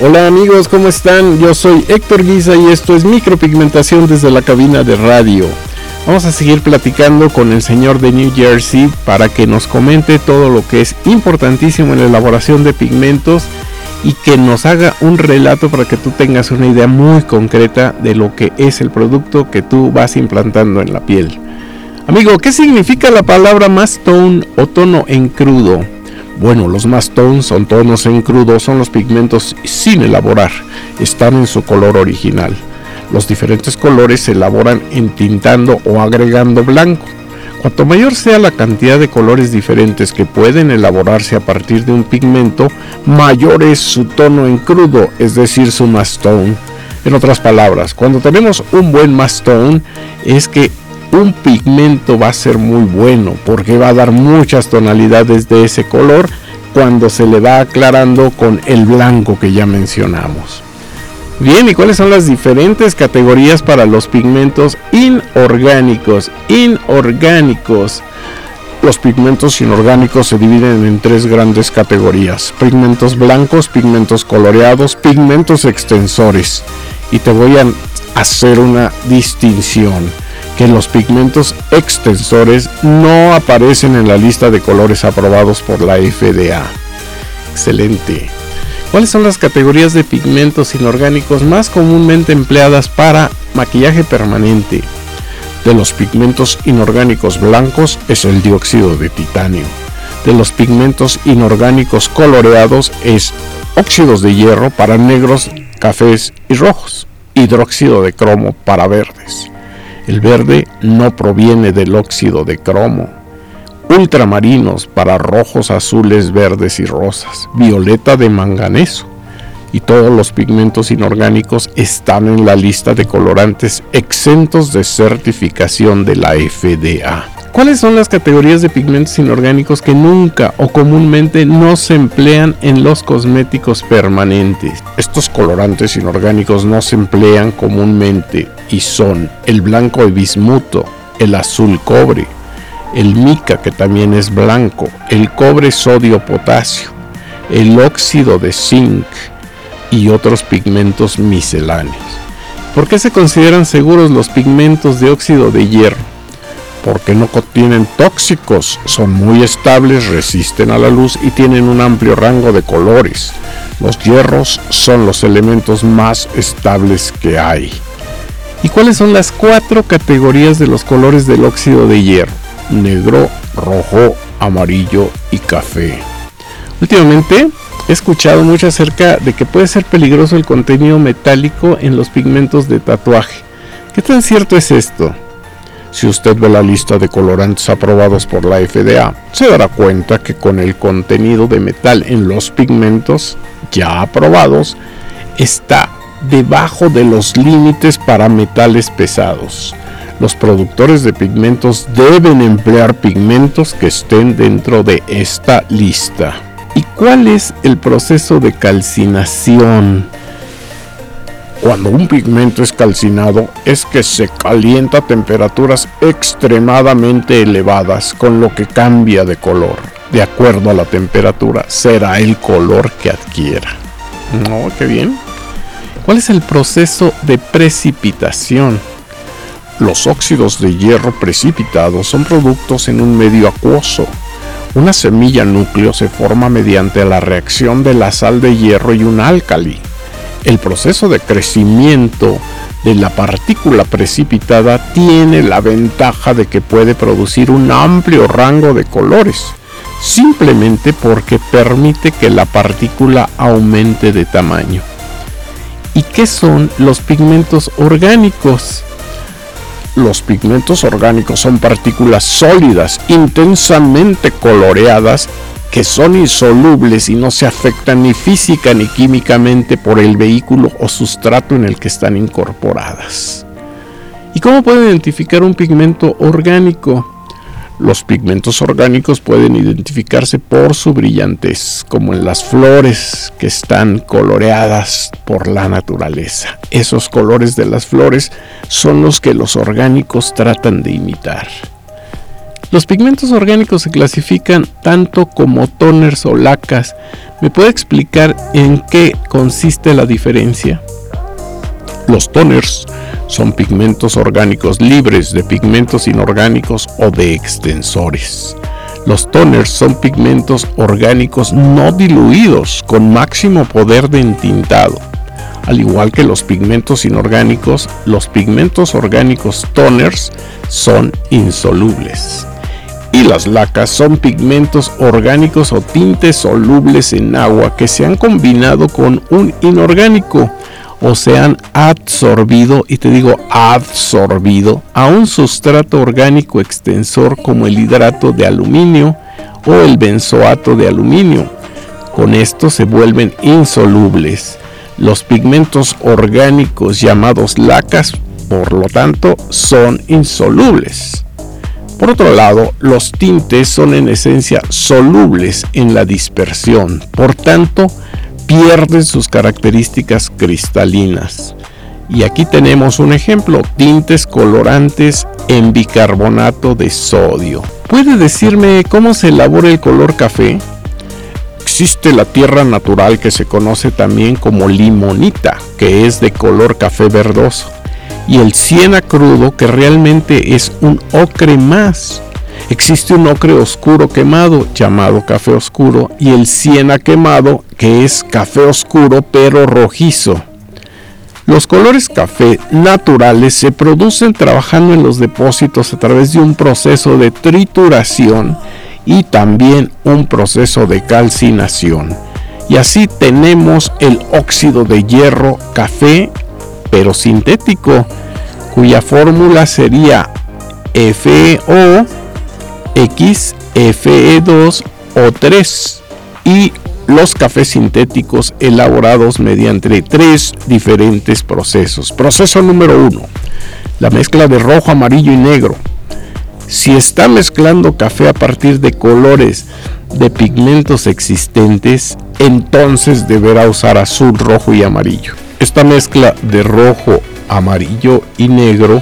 Hola amigos, ¿cómo están? Yo soy Héctor Guisa y esto es micropigmentación desde la cabina de radio. Vamos a seguir platicando con el señor de New Jersey para que nos comente todo lo que es importantísimo en la elaboración de pigmentos y que nos haga un relato para que tú tengas una idea muy concreta de lo que es el producto que tú vas implantando en la piel. Amigo, ¿qué significa la palabra más tone o tono en crudo? Bueno, los más tones son tonos en crudo, son los pigmentos sin elaborar, están en su color original. Los diferentes colores se elaboran entintando o agregando blanco. Cuanto mayor sea la cantidad de colores diferentes que pueden elaborarse a partir de un pigmento, mayor es su tono en crudo, es decir, su mastone. En otras palabras, cuando tenemos un buen mastone, es que un pigmento va a ser muy bueno porque va a dar muchas tonalidades de ese color cuando se le va aclarando con el blanco que ya mencionamos. Bien, ¿y cuáles son las diferentes categorías para los pigmentos inorgánicos? Inorgánicos. Los pigmentos inorgánicos se dividen en tres grandes categorías. Pigmentos blancos, pigmentos coloreados, pigmentos extensores. Y te voy a hacer una distinción que los pigmentos extensores no aparecen en la lista de colores aprobados por la FDA. Excelente. ¿Cuáles son las categorías de pigmentos inorgánicos más comúnmente empleadas para maquillaje permanente? De los pigmentos inorgánicos blancos es el dióxido de titanio. De los pigmentos inorgánicos coloreados es óxidos de hierro para negros, cafés y rojos. Hidróxido de cromo para verdes. El verde no proviene del óxido de cromo, ultramarinos para rojos, azules, verdes y rosas, violeta de manganeso. Y todos los pigmentos inorgánicos están en la lista de colorantes exentos de certificación de la FDA. ¿Cuáles son las categorías de pigmentos inorgánicos que nunca o comúnmente no se emplean en los cosméticos permanentes? Estos colorantes inorgánicos no se emplean comúnmente y son el blanco de bismuto, el azul cobre, el mica que también es blanco, el cobre sodio potasio, el óxido de zinc y otros pigmentos misceláneos. ¿Por qué se consideran seguros los pigmentos de óxido de hierro? Porque no contienen tóxicos, son muy estables, resisten a la luz y tienen un amplio rango de colores. Los hierros son los elementos más estables que hay. ¿Y cuáles son las cuatro categorías de los colores del óxido de hierro? negro, rojo, amarillo y café. Últimamente he escuchado mucho acerca de que puede ser peligroso el contenido metálico en los pigmentos de tatuaje. ¿Qué tan cierto es esto? Si usted ve la lista de colorantes aprobados por la FDA, se dará cuenta que con el contenido de metal en los pigmentos ya aprobados está debajo de los límites para metales pesados los productores de pigmentos deben emplear pigmentos que estén dentro de esta lista. ¿Y cuál es el proceso de calcinación? Cuando un pigmento es calcinado es que se calienta a temperaturas extremadamente elevadas, con lo que cambia de color. De acuerdo a la temperatura será el color que adquiera. No, qué bien. ¿Cuál es el proceso de precipitación? Los óxidos de hierro precipitados son productos en un medio acuoso. Una semilla núcleo se forma mediante la reacción de la sal de hierro y un álcali. El proceso de crecimiento de la partícula precipitada tiene la ventaja de que puede producir un amplio rango de colores, simplemente porque permite que la partícula aumente de tamaño. ¿Y qué son los pigmentos orgánicos? Los pigmentos orgánicos son partículas sólidas, intensamente coloreadas, que son insolubles y no se afectan ni física ni químicamente por el vehículo o sustrato en el que están incorporadas. ¿Y cómo puede identificar un pigmento orgánico? Los pigmentos orgánicos pueden identificarse por su brillantez, como en las flores que están coloreadas por la naturaleza. Esos colores de las flores son los que los orgánicos tratan de imitar. Los pigmentos orgánicos se clasifican tanto como toners o lacas. ¿Me puede explicar en qué consiste la diferencia? Los toners son pigmentos orgánicos libres de pigmentos inorgánicos o de extensores. Los toners son pigmentos orgánicos no diluidos con máximo poder de entintado. Al igual que los pigmentos inorgánicos, los pigmentos orgánicos toners son insolubles y las lacas son pigmentos orgánicos o tintes solubles en agua que se han combinado con un inorgánico o se han absorbido, y te digo absorbido, a un sustrato orgánico extensor como el hidrato de aluminio o el benzoato de aluminio. Con esto se vuelven insolubles. Los pigmentos orgánicos llamados lacas, por lo tanto, son insolubles. Por otro lado, los tintes son en esencia solubles en la dispersión, por tanto, pierden sus características cristalinas. Y aquí tenemos un ejemplo, tintes colorantes en bicarbonato de sodio. ¿Puede decirme cómo se elabora el color café? Existe la tierra natural que se conoce también como limonita, que es de color café verdoso y el siena crudo que realmente es un ocre más. Existe un ocre oscuro quemado llamado café oscuro y el siena quemado que es café oscuro pero rojizo. Los colores café naturales se producen trabajando en los depósitos a través de un proceso de trituración y también un proceso de calcinación. Y así tenemos el óxido de hierro café pero sintético, cuya fórmula sería FeO X Fe2 O3 y los cafés sintéticos elaborados mediante tres diferentes procesos. Proceso número uno, la mezcla de rojo, amarillo y negro. Si está mezclando café a partir de colores de pigmentos existentes, entonces deberá usar azul, rojo y amarillo. Esta mezcla de rojo, amarillo y negro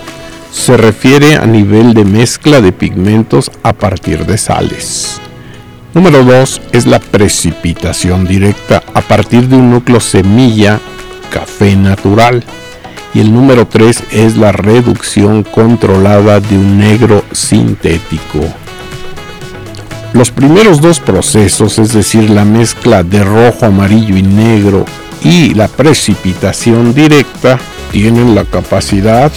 se refiere a nivel de mezcla de pigmentos a partir de sales. Número 2 es la precipitación directa a partir de un núcleo semilla café natural. Y el número 3 es la reducción controlada de un negro sintético. Los primeros dos procesos, es decir, la mezcla de rojo, amarillo y negro y la precipitación directa tienen la capacidad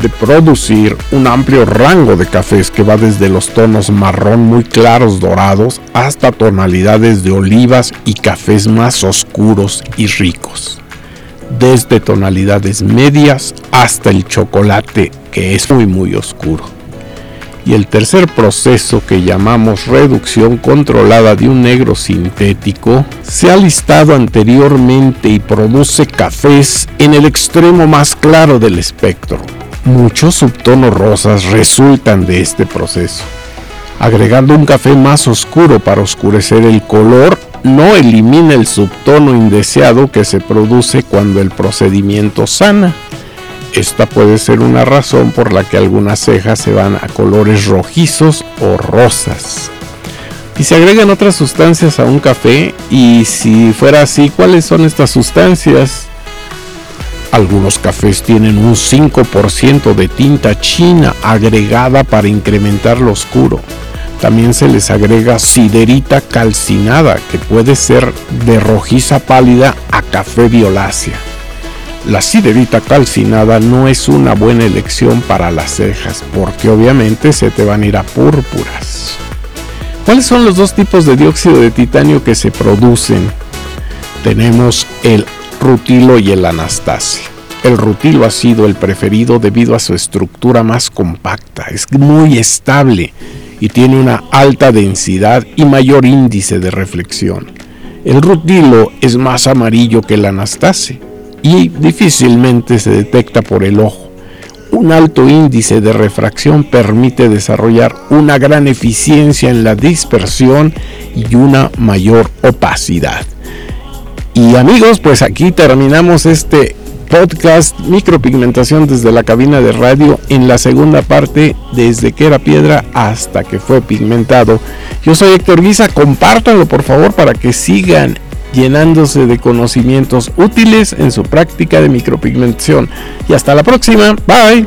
de producir un amplio rango de cafés que va desde los tonos marrón muy claros dorados hasta tonalidades de olivas y cafés más oscuros y ricos. Desde tonalidades medias hasta el chocolate que es muy muy oscuro y el tercer proceso que llamamos reducción controlada de un negro sintético se ha listado anteriormente y produce cafés en el extremo más claro del espectro. Muchos subtonos rosas resultan de este proceso. Agregando un café más oscuro para oscurecer el color no elimina el subtono indeseado que se produce cuando el procedimiento sana. Esta puede ser una razón por la que algunas cejas se van a colores rojizos o rosas. Y se agregan otras sustancias a un café y si fuera así, ¿cuáles son estas sustancias? Algunos cafés tienen un 5% de tinta china agregada para incrementar lo oscuro. También se les agrega siderita calcinada que puede ser de rojiza pálida a café violácea. La siderita calcinada no es una buena elección para las cejas porque obviamente se te van a ir a púrpuras. ¿Cuáles son los dos tipos de dióxido de titanio que se producen? Tenemos el rutilo y el anastasio. El rutilo ha sido el preferido debido a su estructura más compacta, es muy estable y tiene una alta densidad y mayor índice de reflexión. El rutilo es más amarillo que el anastasio y difícilmente se detecta por el ojo. Un alto índice de refracción permite desarrollar una gran eficiencia en la dispersión y una mayor opacidad. Y amigos, pues aquí terminamos este podcast Micropigmentación desde la cabina de radio en la segunda parte desde que era piedra hasta que fue pigmentado. Yo soy Héctor Guisa, compártanlo por favor para que sigan llenándose de conocimientos útiles en su práctica de micropigmentación. Y hasta la próxima, bye.